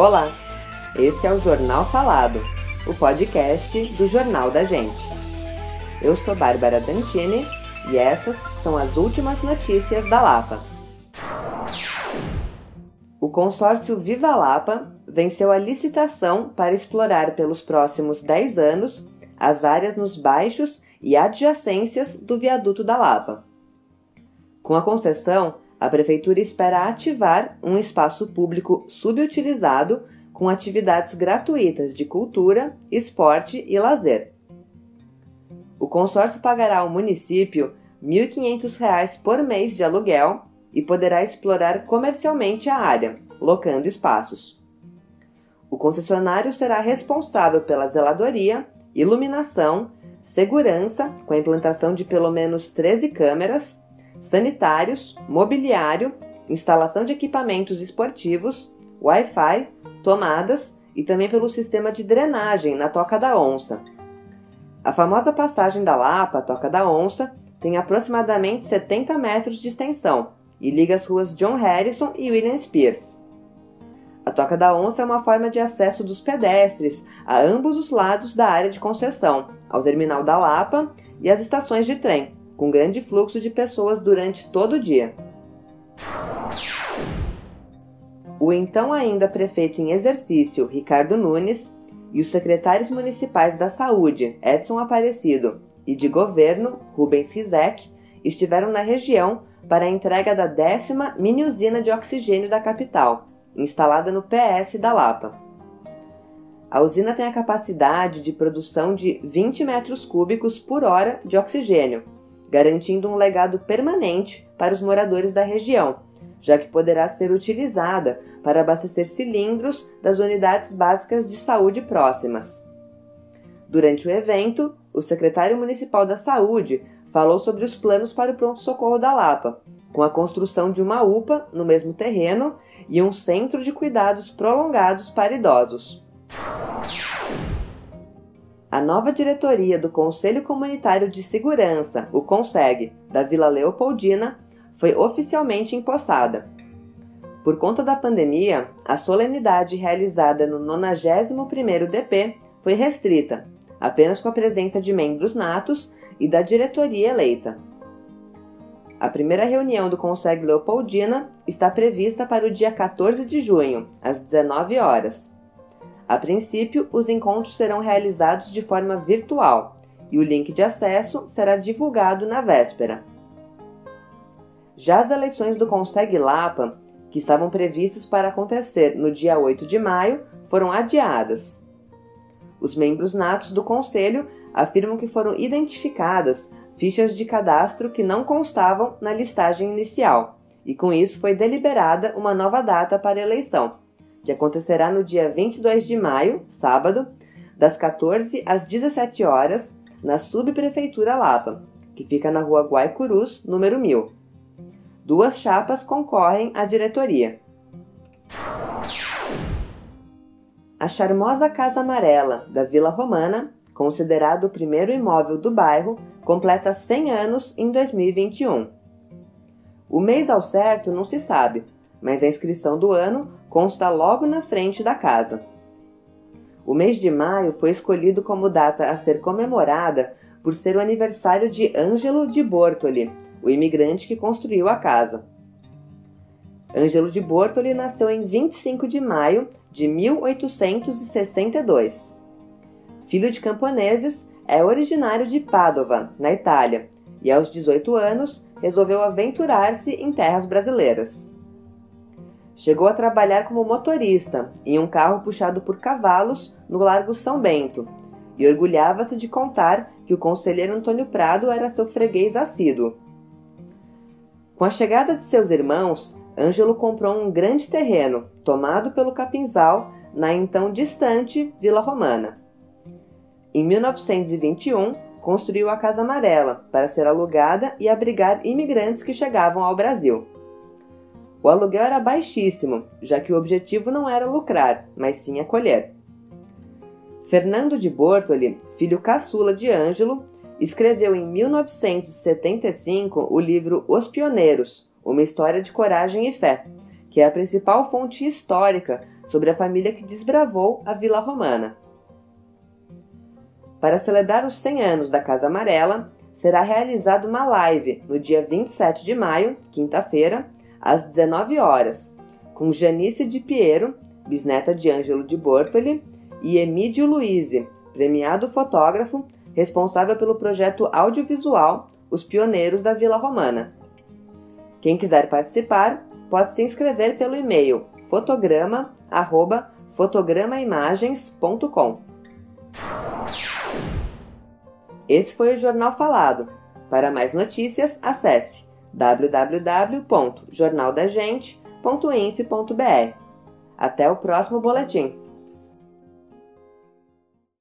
Olá, esse é o Jornal Falado, o podcast do Jornal da Gente. Eu sou Bárbara Dantini e essas são as últimas notícias da Lapa. O consórcio Viva Lapa venceu a licitação para explorar pelos próximos 10 anos as áreas nos baixos e adjacências do viaduto da Lapa. Com a concessão, a Prefeitura espera ativar um espaço público subutilizado com atividades gratuitas de cultura, esporte e lazer. O consórcio pagará ao município R$ 1.500 por mês de aluguel e poderá explorar comercialmente a área, locando espaços. O concessionário será responsável pela zeladoria, iluminação, segurança, com a implantação de pelo menos 13 câmeras, sanitários, mobiliário, instalação de equipamentos esportivos, Wi-Fi, tomadas e também pelo sistema de drenagem na Toca da Onça. A famosa passagem da Lapa, Toca da Onça, tem aproximadamente 70 metros de extensão e liga as ruas John Harrison e William Spears. A Toca da Onça é uma forma de acesso dos pedestres a ambos os lados da área de concessão, ao terminal da Lapa e às estações de trem, com grande fluxo de pessoas durante todo o dia. O então ainda prefeito em exercício, Ricardo Nunes, e os secretários municipais da Saúde, Edson Aparecido, e de Governo, Rubens Rizek, estiveram na região para a entrega da décima mini usina de oxigênio da capital, instalada no PS da Lapa. A usina tem a capacidade de produção de 20 metros cúbicos por hora de oxigênio, garantindo um legado permanente para os moradores da região, já que poderá ser utilizada para abastecer cilindros das unidades básicas de saúde próximas. Durante o evento, o secretário municipal da Saúde falou sobre os planos para o pronto-socorro da Lapa, com a construção de uma UPA no mesmo terreno e um centro de cuidados prolongados para idosos. A nova diretoria do Conselho Comunitário de Segurança, o CONSEG, da Vila Leopoldina, foi oficialmente empossada. Por conta da pandemia, a solenidade realizada no 91º DP foi restrita, apenas com a presença de membros natos e da diretoria eleita. A primeira reunião do Conseg Leopoldina está prevista para o dia 14 de junho, às 19 horas. A princípio, os encontros serão realizados de forma virtual e o link de acesso será divulgado na véspera. Já as eleições do Conseg Lapa, que estavam previstas para acontecer no dia 8 de maio, foram adiadas. Os membros natos do conselho afirmam que foram identificadas fichas de cadastro que não constavam na listagem inicial, e com isso foi deliberada uma nova data para a eleição, que acontecerá no dia 22 de maio, sábado, das 14 às 17 horas, na Subprefeitura Lapa, que fica na rua Guaicurus, número 1000. Duas chapas concorrem à diretoria. A charmosa Casa Amarela, da Vila Romana, considerado o primeiro imóvel do bairro, completa 100 anos em 2021. O mês ao certo não se sabe, mas a inscrição do ano consta logo na frente da casa. O mês de maio foi escolhido como data a ser comemorada por ser o aniversário de Ângelo de Bortoli, o imigrante que construiu a casa. Ângelo de Bortoli nasceu em 25 de maio de 1862. Filho de camponeses, é originário de Padova, na Itália, e aos 18 anos resolveu aventurar-se em terras brasileiras. Chegou a trabalhar como motorista em um carro puxado por cavalos no Largo São Bento e orgulhava-se de contar que o conselheiro Antônio Prado era seu freguês assíduo. Com a chegada de seus irmãos, Ângelo comprou um grande terreno, tomado pelo Capinzal, na então distante Vila Romana. Em 1921, construiu a Casa Amarela para ser alugada e abrigar imigrantes que chegavam ao Brasil. O aluguel era baixíssimo, já que o objetivo não era lucrar, mas sim acolher. Fernando de Bortoli, filho caçula de Ângelo, escreveu em 1975 o livro Os Pioneiros, uma história de coragem e fé, que é a principal fonte histórica sobre a família que desbravou a Vila Romana. Para celebrar os 100 anos da Casa Amarela, será realizada uma live no dia 27 de maio, quinta-feira, às 19 horas, com Janice de Piero, bisneta de Ângelo de Bortoli, e Emídio Luize, premiado fotógrafo, responsável pelo projeto audiovisual Os Pioneiros da Vila Romana. Quem quiser participar, pode se inscrever pelo e-mail fotograma@fotogramaimagens.com. Esse foi o Jornal Falado. Para mais notícias, acesse www.jornaldagente.inf.br. Até o próximo boletim.